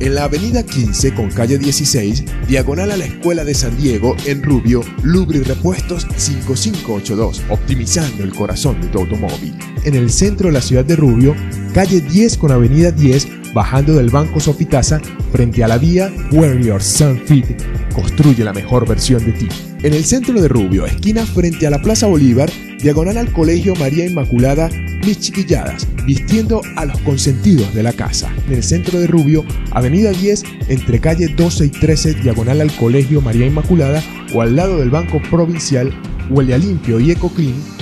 en la avenida 15 con calle 16, diagonal a la Escuela de San Diego, en Rubio, Lubri Repuestos 5582, optimizando el corazón de tu automóvil. En el centro de la ciudad de Rubio, calle 10 con avenida 10, bajando del Banco Sofitasa, frente a la vía Where Your Sun Fit, construye la mejor versión de ti. En el centro de Rubio, esquina frente a la Plaza Bolívar, diagonal al Colegio María Inmaculada, chiquilladas, vistiendo a los consentidos de la casa. En el centro de Rubio, avenida 10, entre calle 12 y 13, diagonal al Colegio María Inmaculada, o al lado del Banco Provincial, huele a limpio y eco clean,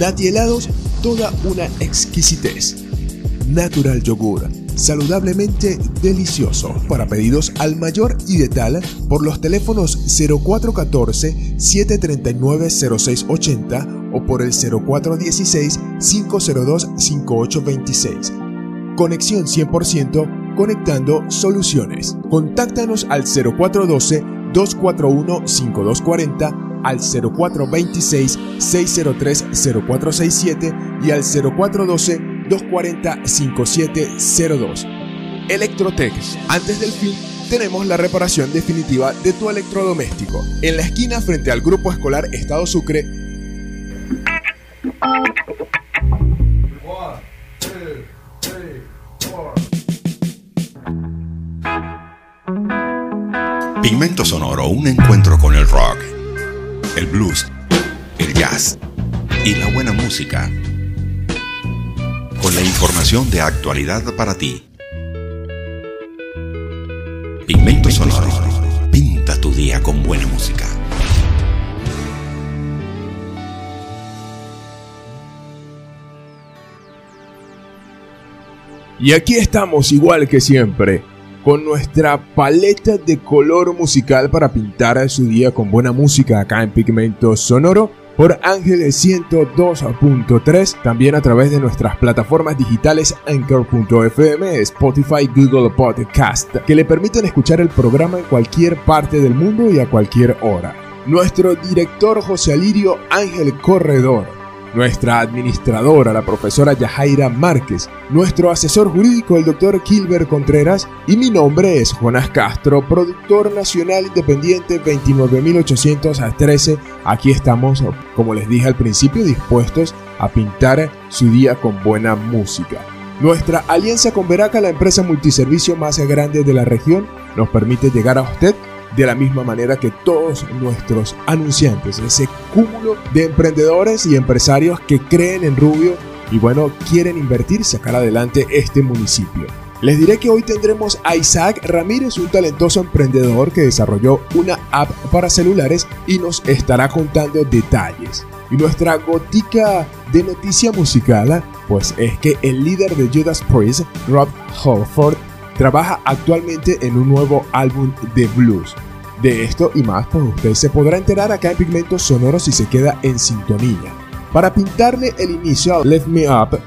Nati Helados, toda una exquisitez. Natural Yogur, saludablemente delicioso. Para pedidos al mayor y de tal, por los teléfonos 0414-739-0680 o por el 0416-502-5826. Conexión 100% conectando soluciones. Contáctanos al 0412-241-5240, al 0426-603-0467 y al 0412-240-5702. Electrotex. Antes del fin, tenemos la reparación definitiva de tu electrodoméstico. En la esquina frente al Grupo Escolar Estado Sucre, Pigmento Sonoro, un encuentro con el rock, el blues, el jazz y la buena música. Con la información de actualidad para ti. Pigmento Sonoro, pinta tu día con buena música. Y aquí estamos igual que siempre con nuestra paleta de color musical para pintar su día con buena música acá en Pigmento Sonoro por Ángeles 102.3, también a través de nuestras plataformas digitales Anchor.fm, Spotify, Google Podcast, que le permiten escuchar el programa en cualquier parte del mundo y a cualquier hora. Nuestro director José Alirio Ángel Corredor nuestra administradora, la profesora Yajaira Márquez, nuestro asesor jurídico, el doctor Kilber Contreras, y mi nombre es Jonas Castro, productor nacional independiente 29813. Aquí estamos, como les dije al principio, dispuestos a pintar su día con buena música. Nuestra alianza con Veraca, la empresa multiservicio más grande de la región, nos permite llegar a usted de la misma manera que todos nuestros anunciantes, ese cúmulo de emprendedores y empresarios que creen en Rubio y bueno, quieren invertir sacar adelante este municipio. Les diré que hoy tendremos a Isaac Ramírez, un talentoso emprendedor que desarrolló una app para celulares y nos estará contando detalles. Y nuestra gotica de noticia musical, pues es que el líder de Judas Priest, Rob Holford, trabaja actualmente en un nuevo álbum de blues. De esto y más, pues usted se podrá enterar acá en Pigmentos Sonoros si se queda en sintonía. Para pintarle el inicio a Let Me Up,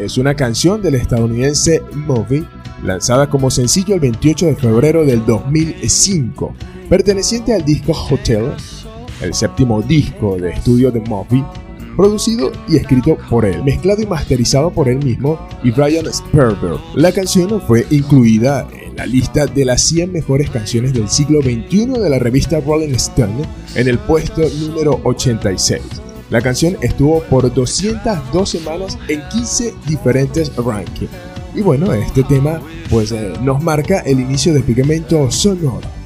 es una canción del estadounidense Movie, lanzada como sencillo el 28 de febrero del 2005, perteneciente al disco Hotel, el séptimo disco de estudio de Movie, producido y escrito por él, mezclado y masterizado por él mismo y Brian Sperber. La canción fue incluida en la lista de las 100 mejores canciones del siglo XXI de la revista Rolling Stone en el puesto número 86. La canción estuvo por 202 semanas en 15 diferentes rankings. Y bueno, este tema pues eh, nos marca el inicio de Pigmento Sonoro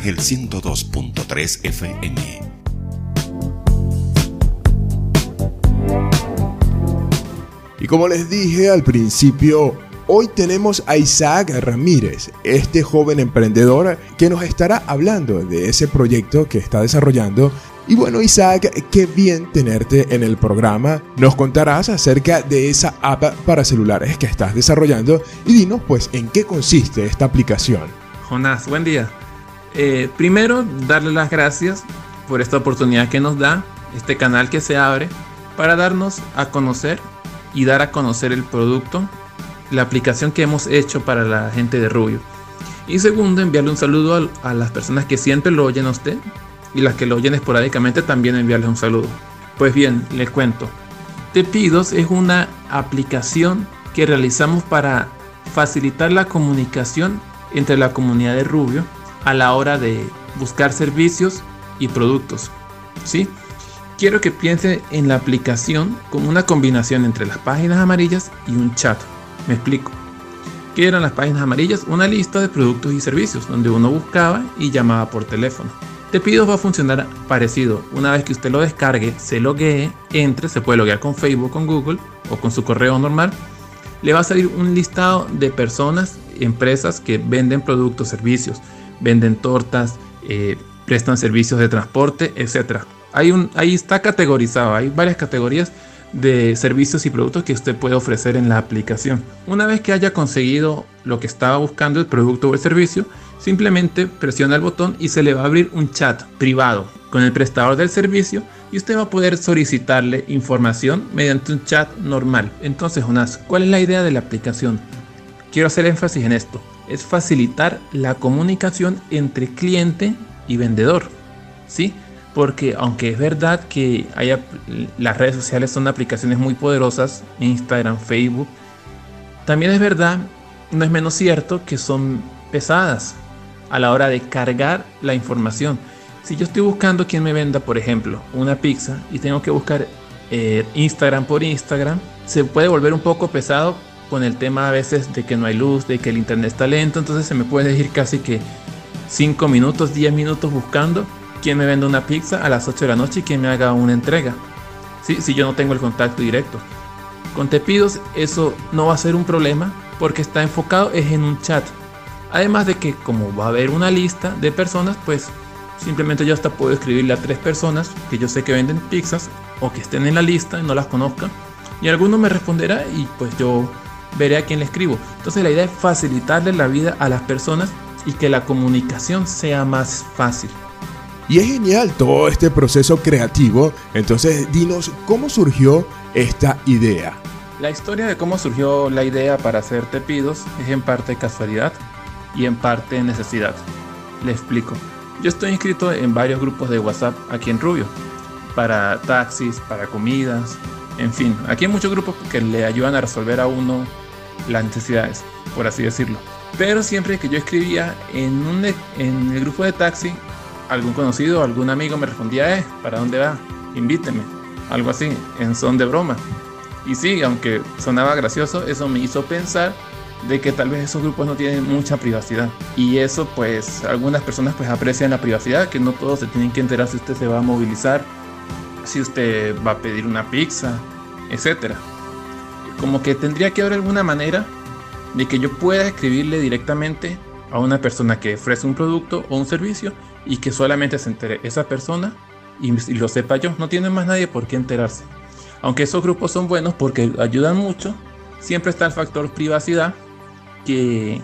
Ángel 102.3 FM. Y como les dije al principio, hoy tenemos a Isaac Ramírez, este joven emprendedor que nos estará hablando de ese proyecto que está desarrollando y bueno, Isaac, qué bien tenerte en el programa. Nos contarás acerca de esa app para celulares que estás desarrollando y dinos pues en qué consiste esta aplicación. Jonás, buen día. Eh, primero, darle las gracias por esta oportunidad que nos da, este canal que se abre, para darnos a conocer y dar a conocer el producto, la aplicación que hemos hecho para la gente de Rubio. Y segundo, enviarle un saludo a, a las personas que siempre lo oyen a usted, y las que lo oyen esporádicamente también enviarles un saludo. Pues bien, les cuento. Tepidos es una aplicación que realizamos para facilitar la comunicación entre la comunidad de Rubio a la hora de buscar servicios y productos. ¿Sí? Quiero que piense en la aplicación como una combinación entre las páginas amarillas y un chat. Me explico. ¿Qué eran las páginas amarillas? Una lista de productos y servicios donde uno buscaba y llamaba por teléfono. Tepidos va a funcionar parecido. Una vez que usted lo descargue, se loguee, entre, se puede loguear con Facebook, con Google o con su correo normal. Le va a salir un listado de personas, empresas que venden productos, servicios, venden tortas, eh, prestan servicios de transporte, etc. Hay ahí está categorizado, hay varias categorías de servicios y productos que usted puede ofrecer en la aplicación. Una vez que haya conseguido lo que estaba buscando, el producto o el servicio, simplemente presiona el botón y se le va a abrir un chat privado con el prestador del servicio y usted va a poder solicitarle información mediante un chat normal. Entonces, Jonas, ¿cuál es la idea de la aplicación? Quiero hacer énfasis en esto. Es facilitar la comunicación entre cliente y vendedor. ¿Sí? porque aunque es verdad que las redes sociales son aplicaciones muy poderosas, Instagram, Facebook, también es verdad, no es menos cierto que son pesadas a la hora de cargar la información. Si yo estoy buscando quien me venda, por ejemplo, una pizza y tengo que buscar eh, Instagram por Instagram, se puede volver un poco pesado con el tema a veces de que no hay luz, de que el internet está lento, entonces se me puede decir casi que 5 minutos, 10 minutos buscando quien me venda una pizza a las 8 de la noche y quien me haga una entrega. ¿Sí? Si yo no tengo el contacto directo. Con Tepidos eso no va a ser un problema porque está enfocado es en un chat. Además de que como va a haber una lista de personas, pues simplemente yo hasta puedo escribirle a tres personas que yo sé que venden pizzas o que estén en la lista y no las conozcan. Y alguno me responderá y pues yo veré a quién le escribo. Entonces la idea es facilitarle la vida a las personas y que la comunicación sea más fácil. Y es genial todo este proceso creativo. Entonces, dinos cómo surgió esta idea. La historia de cómo surgió la idea para hacer tepidos es en parte casualidad y en parte necesidad. Le explico. Yo estoy inscrito en varios grupos de WhatsApp aquí en Rubio, para taxis, para comidas, en fin, aquí hay muchos grupos que le ayudan a resolver a uno las necesidades, por así decirlo. Pero siempre que yo escribía en, un, en el grupo de taxi, algún conocido, algún amigo me respondía, eh, ¿para dónde va? Invíteme. Algo así, en son de broma. Y sí, aunque sonaba gracioso, eso me hizo pensar de que tal vez esos grupos no tienen mucha privacidad. Y eso pues algunas personas pues aprecian la privacidad, que no todos se tienen que enterar si usted se va a movilizar, si usted va a pedir una pizza, etc. Como que tendría que haber alguna manera de que yo pueda escribirle directamente a una persona que ofrece un producto o un servicio y que solamente se entere esa persona y, lo sepa yo. No tiene más nadie por qué enterarse. Aunque esos grupos son buenos porque ayudan mucho, siempre está el factor privacidad que,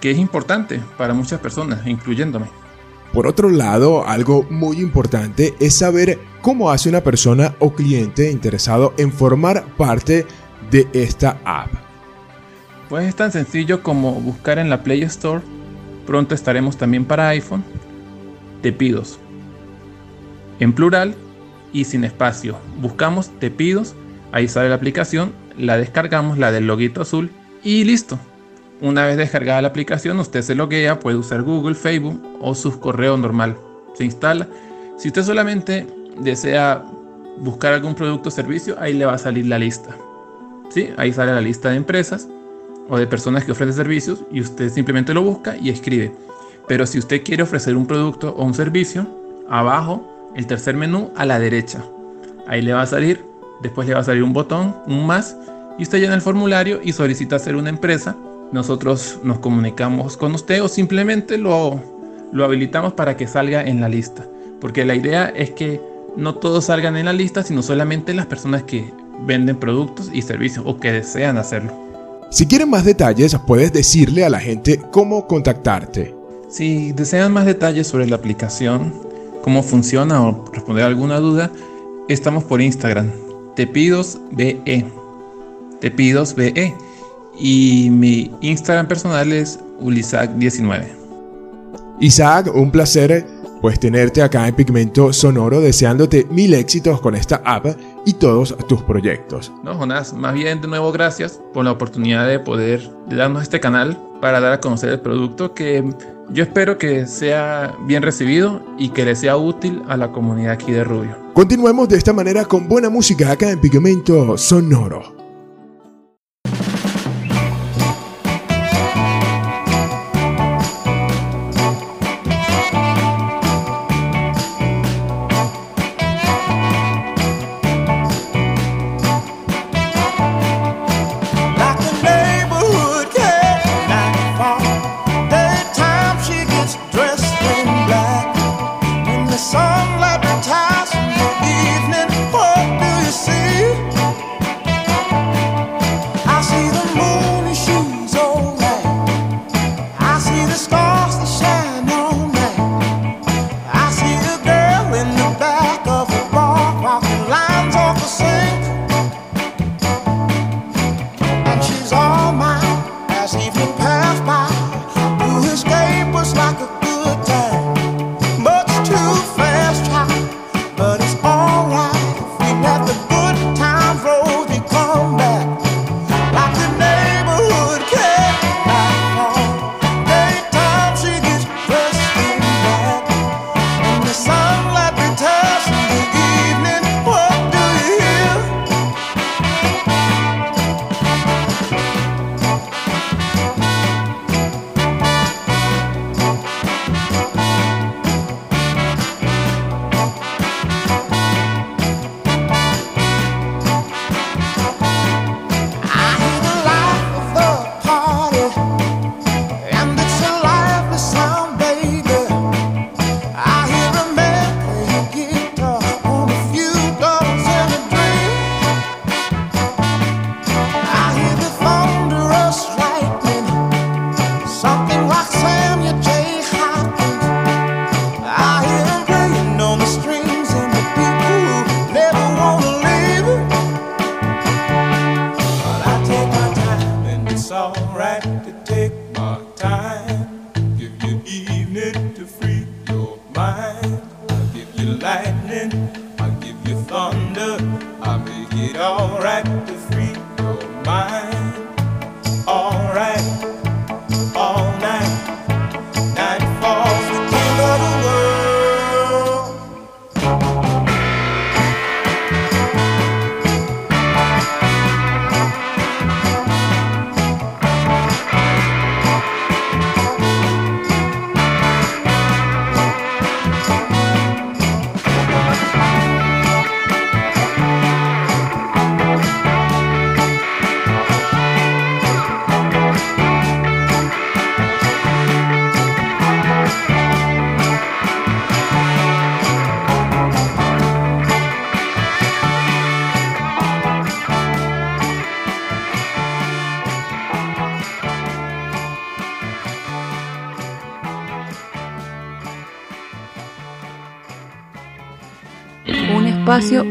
que es importante para muchas personas, incluyéndome. Por otro lado, algo muy importante es saber cómo hace una persona o cliente interesado en formar parte de esta app. Pues es tan sencillo como buscar en la Play Store. Pronto estaremos también para iPhone Tepidos. En plural y sin espacio. Buscamos Tepidos, ahí sale la aplicación, la descargamos, la del loguito azul y listo. Una vez descargada la aplicación, usted se loguea, puede usar Google, Facebook o su correo normal. Se instala. Si usted solamente desea buscar algún producto o servicio, ahí le va a salir la lista. ¿Sí? Ahí sale la lista de empresas o de personas que ofrecen servicios y usted simplemente lo busca y escribe Pero si usted quiere ofrecer un producto o un servicio, abajo, el tercer menú a la derecha. Ahí le va a salir, después le va a salir un botón, un más, y usted llena el formulario y solicita ser una empresa. Nosotros nos comunicamos con usted o simplemente lo, lo habilitamos para que salga en la lista. Porque la idea es que no todos salgan en la lista, sino solamente las personas que venden productos y servicios o que desean hacerlo. Si quieren más detalles, puedes decirle a la gente cómo contactarte. Si desean más detalles sobre la aplicación, cómo funciona o responder alguna duda, estamos por Instagram, tepidosbe, tepidosbe, y mi Instagram personal es ulisac19. Isaac, un placer pues tenerte acá en Pigmento Sonoro deseándote mil éxitos con esta app y todos tus proyectos. No, Jonás, más bien de nuevo gracias por la oportunidad de poder darnos este canal para dar a conocer el producto que yo espero que sea bien recibido y que le sea útil a la comunidad aquí de Rubio. Continuemos de esta manera con buena música acá en Pigmento Sonoro.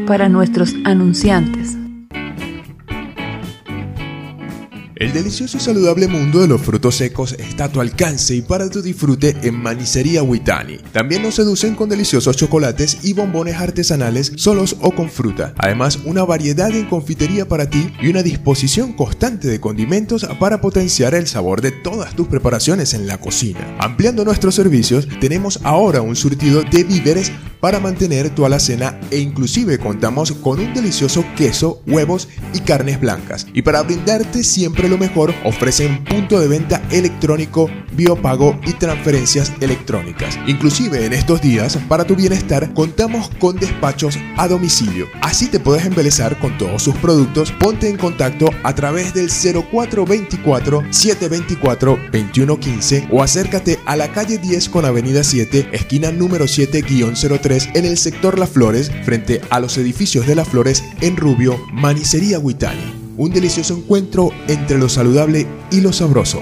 Para nuestros anunciantes. El delicioso y saludable mundo de los frutos secos está a tu alcance y para tu disfrute en Manicería Huitani. También nos seducen con deliciosos chocolates y bombones artesanales solos o con fruta. Además, una variedad en confitería para ti y una disposición constante de condimentos para potenciar el sabor de todas tus preparaciones en la cocina. Ampliando nuestros servicios, tenemos ahora un surtido de víveres para mantener tu alacena e inclusive contamos con un delicioso queso, huevos y carnes blancas. Y para brindarte siempre lo mejor, ofrecen punto de venta electrónico, biopago y transferencias electrónicas. Inclusive en estos días, para tu bienestar, contamos con despachos a domicilio. Así te puedes embelezar con todos sus productos. Ponte en contacto a través del 0424 724 2115 o acércate a la calle 10 con avenida 7, esquina número 7-03 en el sector Las Flores, frente a los edificios de Las Flores en Rubio, Manicería Huitani. Un delicioso encuentro entre lo saludable y lo sabroso.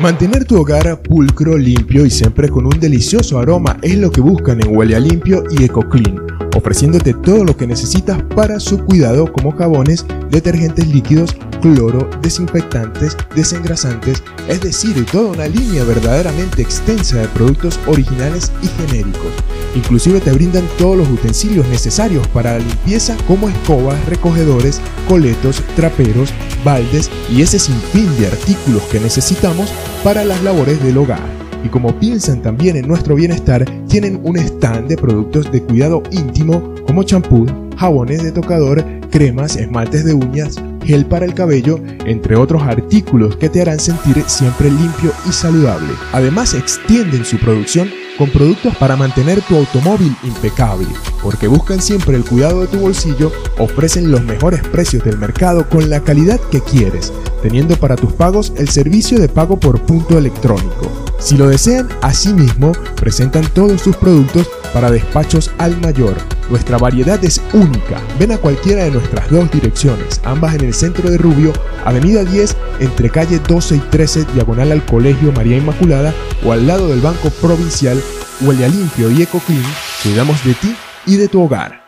Mantener tu hogar pulcro, limpio y siempre con un delicioso aroma es lo que buscan en Huele a Limpio y EcoClean, ofreciéndote todo lo que necesitas para su cuidado como jabones, detergentes líquidos, cloro, desinfectantes, desengrasantes, es decir, toda una línea verdaderamente extensa de productos originales y genéricos. Inclusive te brindan todos los utensilios necesarios para la limpieza como escobas, recogedores, coletos, traperos, baldes y ese sinfín de artículos que necesitamos para las labores del hogar. Y como piensan también en nuestro bienestar, tienen un stand de productos de cuidado íntimo como champú, jabones de tocador, cremas, esmaltes de uñas, gel para el cabello, entre otros artículos que te harán sentir siempre limpio y saludable. Además extienden su producción con productos para mantener tu automóvil impecable, porque buscan siempre el cuidado de tu bolsillo, ofrecen los mejores precios del mercado con la calidad que quieres, teniendo para tus pagos el servicio de pago por punto electrónico. Si lo desean, asimismo, presentan todos sus productos para despachos al mayor. Nuestra variedad es única. Ven a cualquiera de nuestras dos direcciones, ambas en el centro de Rubio, Avenida 10, entre calle 12 y 13, diagonal al Colegio María Inmaculada, o al lado del Banco Provincial, Huele a Limpio y EcoClean, cuidamos de ti y de tu hogar.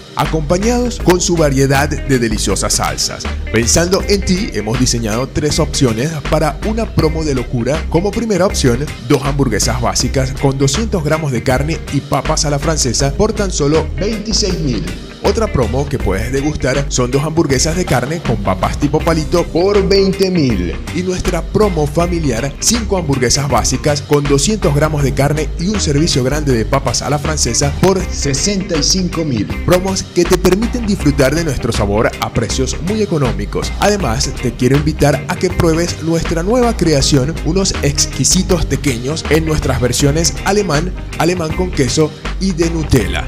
acompañados con su variedad de deliciosas salsas. Pensando en ti, hemos diseñado tres opciones para una promo de locura. Como primera opción, dos hamburguesas básicas con 200 gramos de carne y papas a la francesa por tan solo 26 mil. Otra promo que puedes degustar son dos hamburguesas de carne con papas tipo palito por 20 mil. Y nuestra promo familiar, 5 hamburguesas básicas con 200 gramos de carne y un servicio grande de papas a la francesa por 65 mil. Promos que te permiten disfrutar de nuestro sabor a precios muy económicos. Además, te quiero invitar a que pruebes nuestra nueva creación, unos exquisitos pequeños en nuestras versiones alemán, alemán con queso y de Nutella.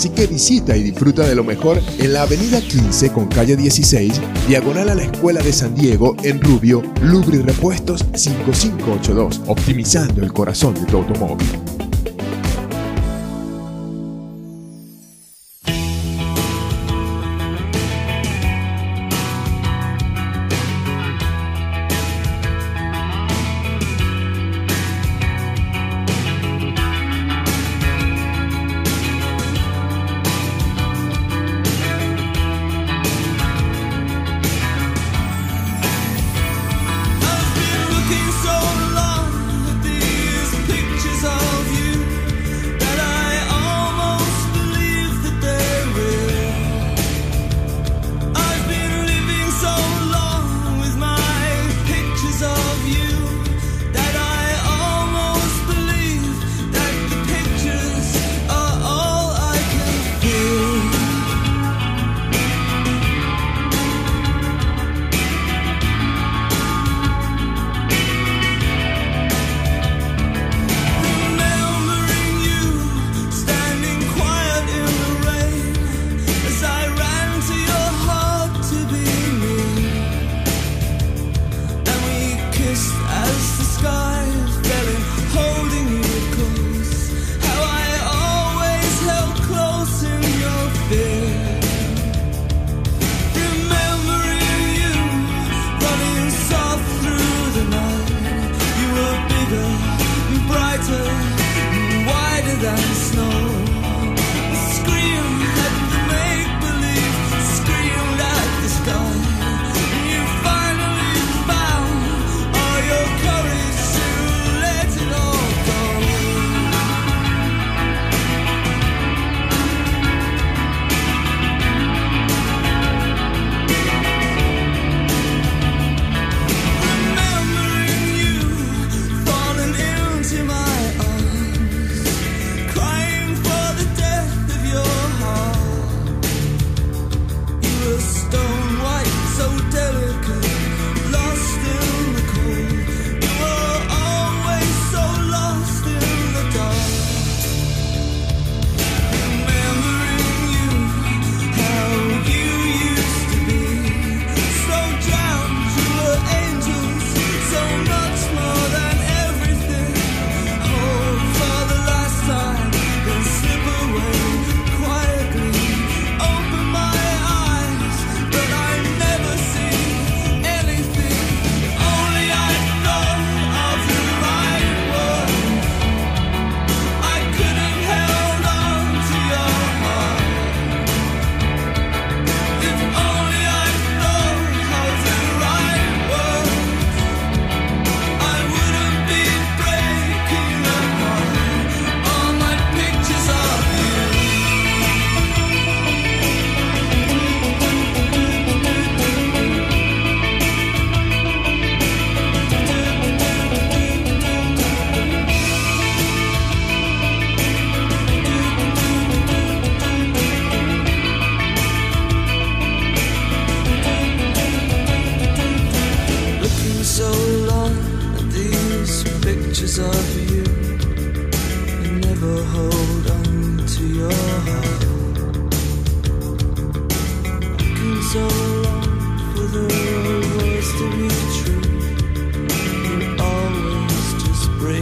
Así que visita y disfruta de lo mejor en la avenida 15 con calle 16, diagonal a la Escuela de San Diego en Rubio, Lubri Repuestos 5582, optimizando el corazón de tu automóvil.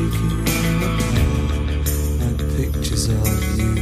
thinking about pictures of you.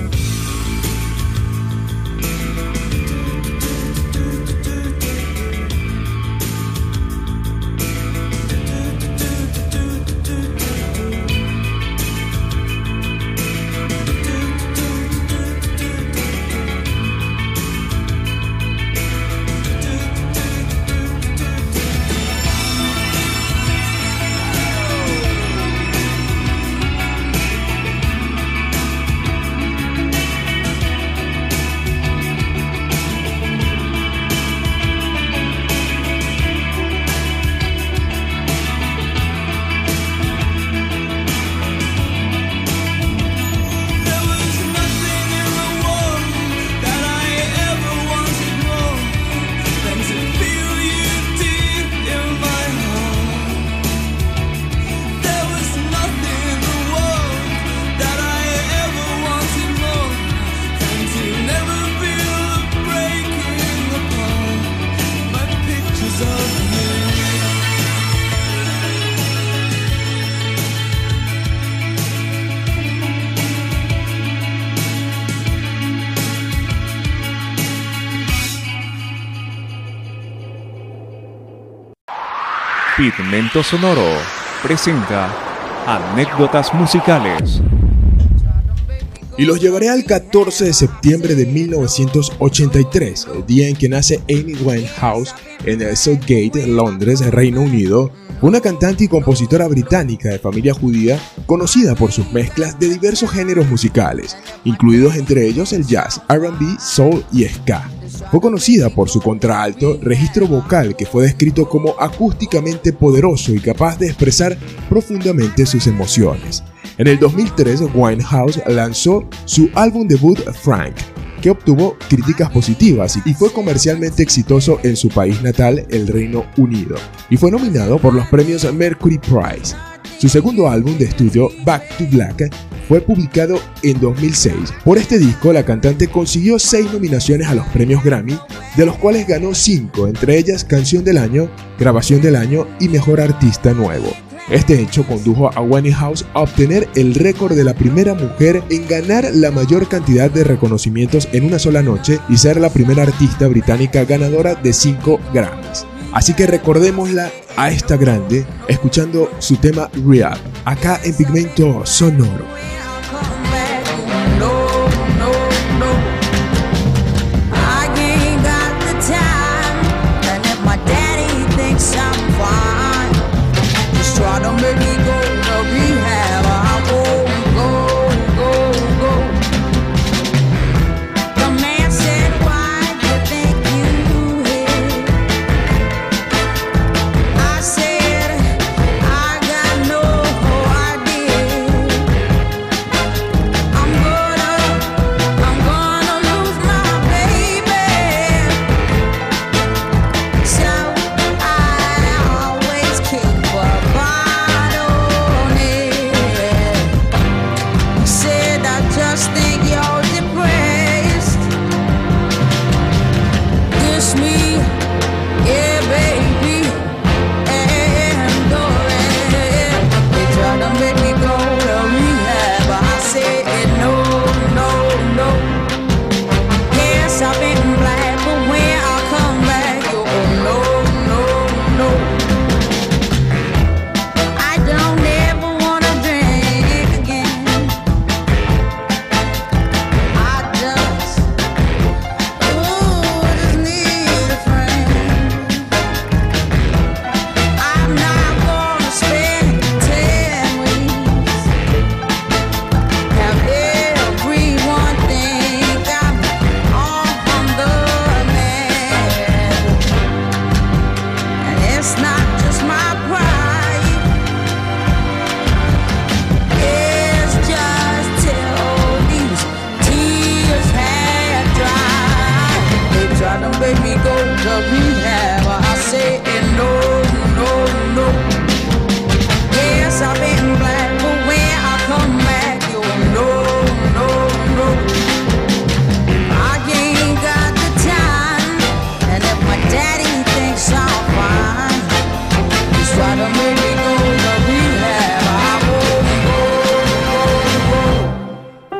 Pigmento Sonoro presenta anécdotas musicales. Y los llevaré al 14 de septiembre de 1983, el día en que nace Amy Winehouse en el Southgate, Londres, Reino Unido, una cantante y compositora británica de familia judía conocida por sus mezclas de diversos géneros musicales, incluidos entre ellos el jazz, RB, soul y ska. Fue conocida por su contraalto registro vocal que fue descrito como acústicamente poderoso y capaz de expresar profundamente sus emociones. En el 2003, Winehouse lanzó su álbum debut Frank, que obtuvo críticas positivas y fue comercialmente exitoso en su país natal, el Reino Unido, y fue nominado por los premios Mercury Prize. Su segundo álbum de estudio, Back to Black, fue publicado en 2006. Por este disco, la cantante consiguió seis nominaciones a los premios Grammy, de los cuales ganó cinco, entre ellas Canción del Año, Grabación del Año y Mejor Artista Nuevo. Este hecho condujo a House a obtener el récord de la primera mujer en ganar la mayor cantidad de reconocimientos en una sola noche y ser la primera artista británica ganadora de 5 Grammys. Así que recordémosla a esta grande escuchando su tema Real, acá en Pigmento Sonoro. know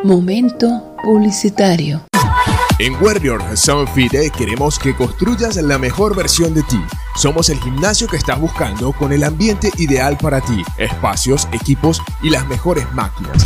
Momento publicitario. En Warrior Soundfit queremos que construyas la mejor versión de ti. Somos el gimnasio que estás buscando con el ambiente ideal para ti, espacios, equipos y las mejores máquinas.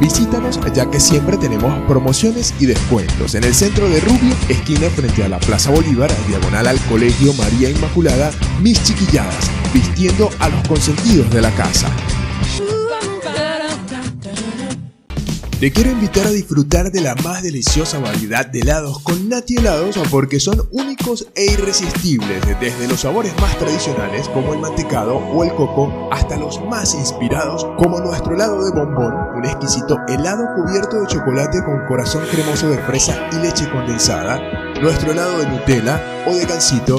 Visítanos ya que siempre tenemos promociones y descuentos en el centro de Rubio, esquina frente a la Plaza Bolívar, diagonal al Colegio María Inmaculada, mis chiquilladas, vistiendo a los consentidos de la casa. Te quiero invitar a disfrutar de la más deliciosa variedad de helados con Nati Helados porque son únicos e irresistibles, desde los sabores más tradicionales como el mantecado o el coco hasta los más inspirados como nuestro helado de bombón, un exquisito helado cubierto de chocolate con corazón cremoso de fresa y leche condensada, nuestro helado de Nutella o de gansito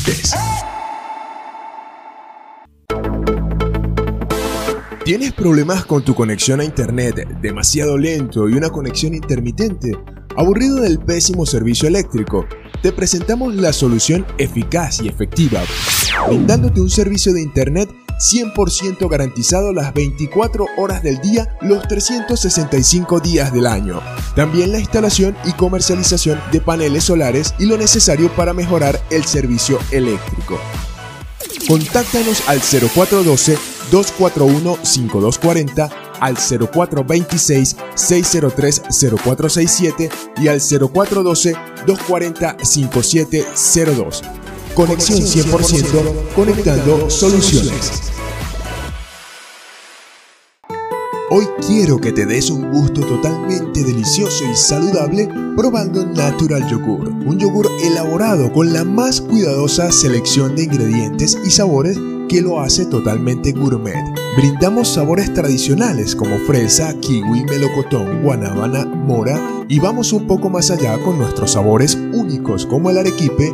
¿Tienes problemas con tu conexión a internet demasiado lento y una conexión intermitente? ¿Aburrido del pésimo servicio eléctrico? Te presentamos la solución eficaz y efectiva, brindándote un servicio de internet 100% garantizado las 24 horas del día, los 365 días del año. También la instalación y comercialización de paneles solares y lo necesario para mejorar el servicio eléctrico. Contáctanos al 0412-241-5240, al 0426-603-0467 y al 0412-240-5702. Conexión 100% conectando soluciones. Hoy quiero que te des un gusto totalmente delicioso y saludable probando Natural Yogur, un yogur elaborado con la más cuidadosa selección de ingredientes y sabores que lo hace totalmente gourmet. Brindamos sabores tradicionales como fresa, kiwi, melocotón, guanábana, mora y vamos un poco más allá con nuestros sabores únicos como el arequipe,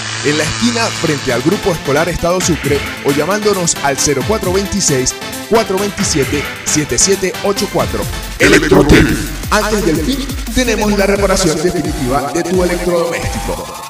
en la esquina frente al Grupo Escolar Estado Sucre o llamándonos al 0426 427 7784. Electrotec. Antes del fin, tenemos la reparación definitiva de tu electrodoméstico.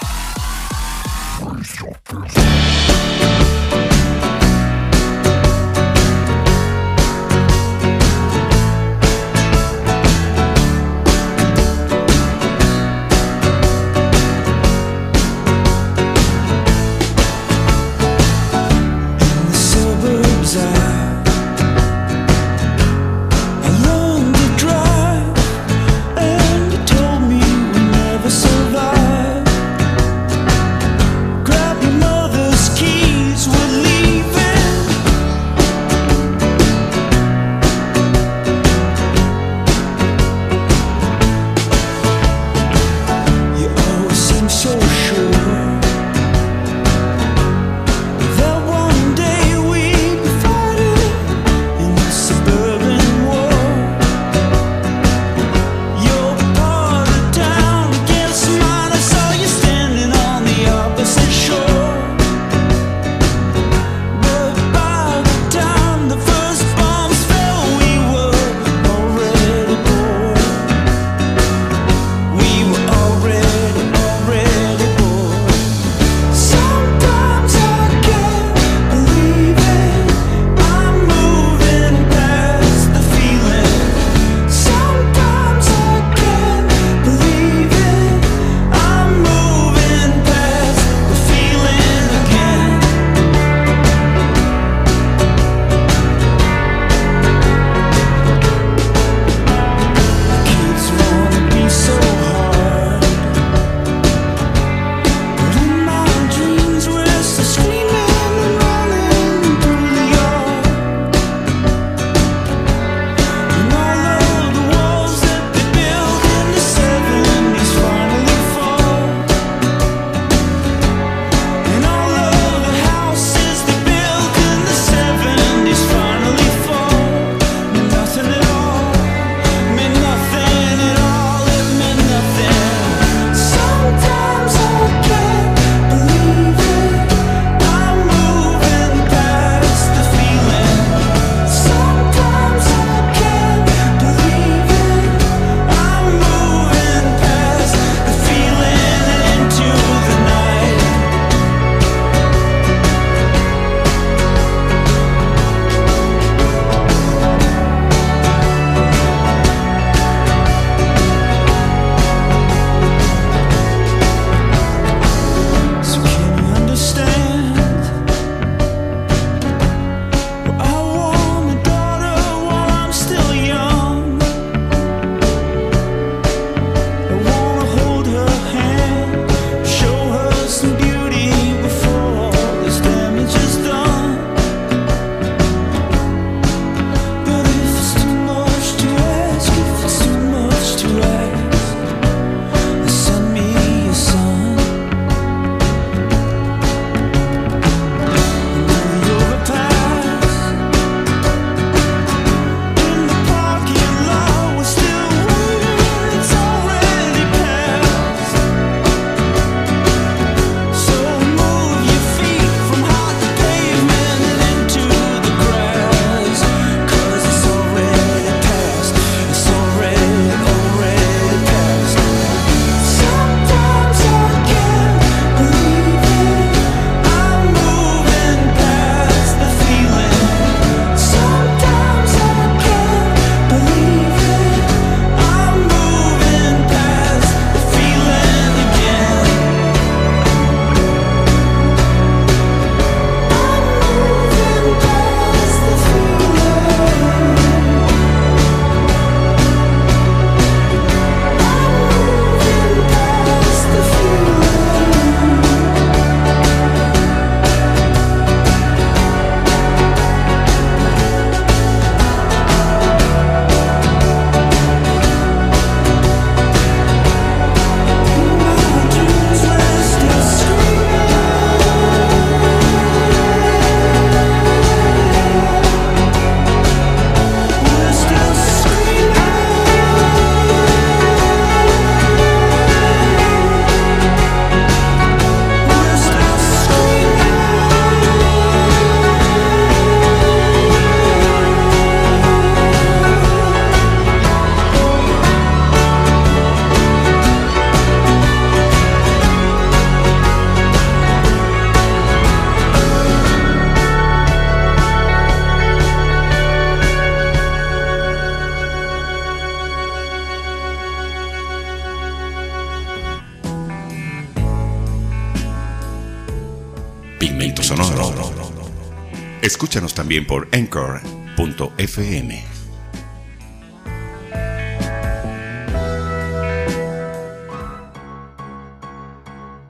Escúchanos también por anchor.fm.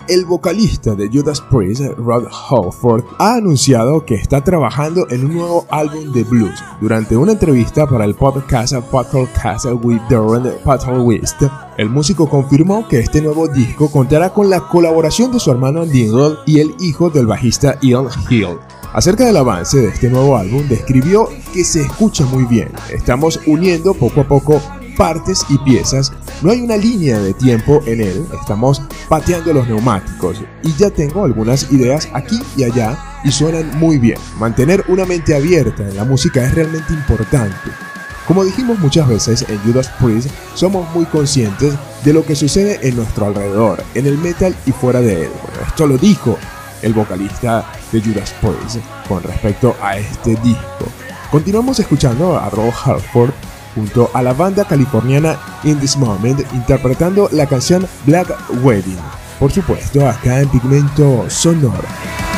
El vocalista de Judas Priest, Rod Halford, ha anunciado que está trabajando en un nuevo álbum de blues. Durante una entrevista para el podcast Podcast with Darren West, el músico confirmó que este nuevo disco contará con la colaboración de su hermano Dingle y el hijo del bajista Ian Hill. Acerca del avance de este nuevo álbum, describió que se escucha muy bien. Estamos uniendo poco a poco partes y piezas, no hay una línea de tiempo en él, estamos pateando los neumáticos y ya tengo algunas ideas aquí y allá y suenan muy bien. Mantener una mente abierta en la música es realmente importante. Como dijimos muchas veces en Judas Priest, somos muy conscientes de lo que sucede en nuestro alrededor, en el metal y fuera de él. Esto lo dijo el vocalista de Judas Priest con respecto a este disco. Continuamos escuchando a Rob Halford junto a la banda californiana In This Moment interpretando la canción Black Wedding. Por supuesto, acá en Pigmento Sonoro.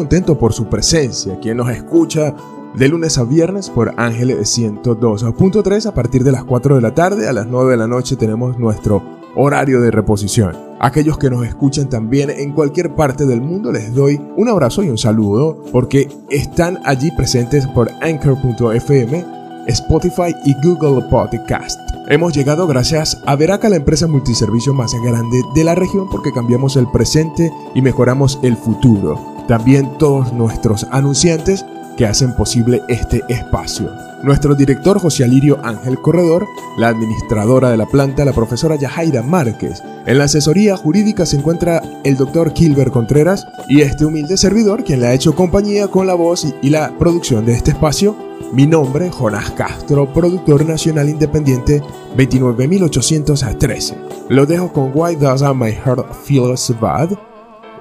Contento por su presencia, quien nos escucha de lunes a viernes por Ángeles 102.3 a partir de las 4 de la tarde, a las 9 de la noche tenemos nuestro horario de reposición. Aquellos que nos escuchan también en cualquier parte del mundo les doy un abrazo y un saludo porque están allí presentes por anchor.fm, Spotify y Google Podcast. Hemos llegado gracias a Veraca, la empresa multiservicio más grande de la región porque cambiamos el presente y mejoramos el futuro también todos nuestros anunciantes que hacen posible este espacio. Nuestro director José Alirio Ángel Corredor, la administradora de la planta, la profesora Yajaira Márquez. En la asesoría jurídica se encuentra el doctor Kilber Contreras y este humilde servidor quien le ha hecho compañía con la voz y la producción de este espacio. Mi nombre, Jonás Castro, productor nacional independiente 29813. Lo dejo con Why Does My Heart Feels Bad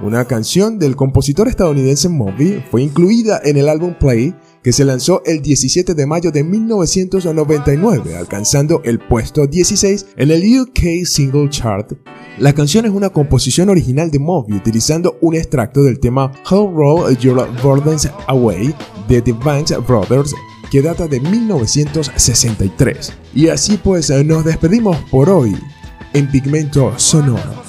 una canción del compositor estadounidense Moby fue incluida en el álbum Play que se lanzó el 17 de mayo de 1999, alcanzando el puesto 16 en el UK Single Chart. La canción es una composición original de Moby utilizando un extracto del tema How Roll Your Burdens Away de The Banks Brothers que data de 1963. Y así pues nos despedimos por hoy en Pigmento Sonoro.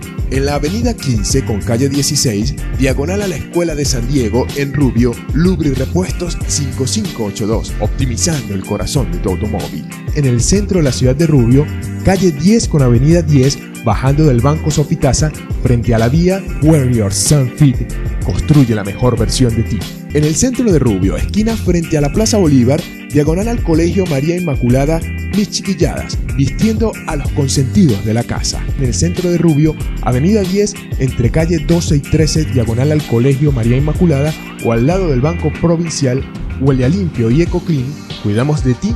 en la avenida 15 con calle 16, diagonal a la Escuela de San Diego, en Rubio, Lubri Repuestos 5582, optimizando el corazón de tu automóvil. En el centro de la ciudad de Rubio, calle 10 con avenida 10, bajando del Banco Sofitasa, frente a la vía Where Your Sun Fit, construye la mejor versión de ti. En el centro de Rubio, esquina frente a la Plaza Bolívar, diagonal al Colegio María Inmaculada, mis chiquilladas, vistiendo a los consentidos de la casa. En el centro de Rubio, avenida 10, entre calle 12 y 13, diagonal al Colegio María Inmaculada o al lado del Banco Provincial, huele a limpio y eco clean, cuidamos de ti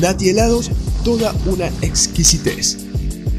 Nati helados, toda una exquisitez.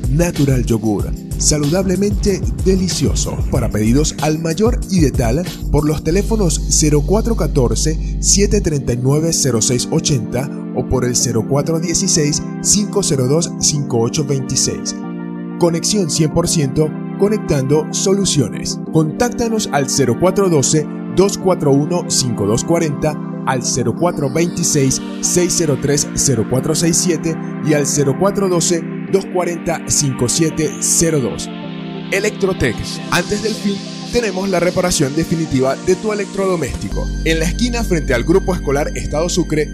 Natural Yogur, saludablemente delicioso. Para pedidos al mayor y de tal, por los teléfonos 0414-739-0680 o por el 0416-502-5826. Conexión 100% conectando soluciones. Contáctanos al 0412-241-5240 al 0426-603-0467 y al 0412-240-5702. Electrotech. Antes del fin, tenemos la reparación definitiva de tu electrodoméstico. En la esquina frente al Grupo Escolar Estado Sucre,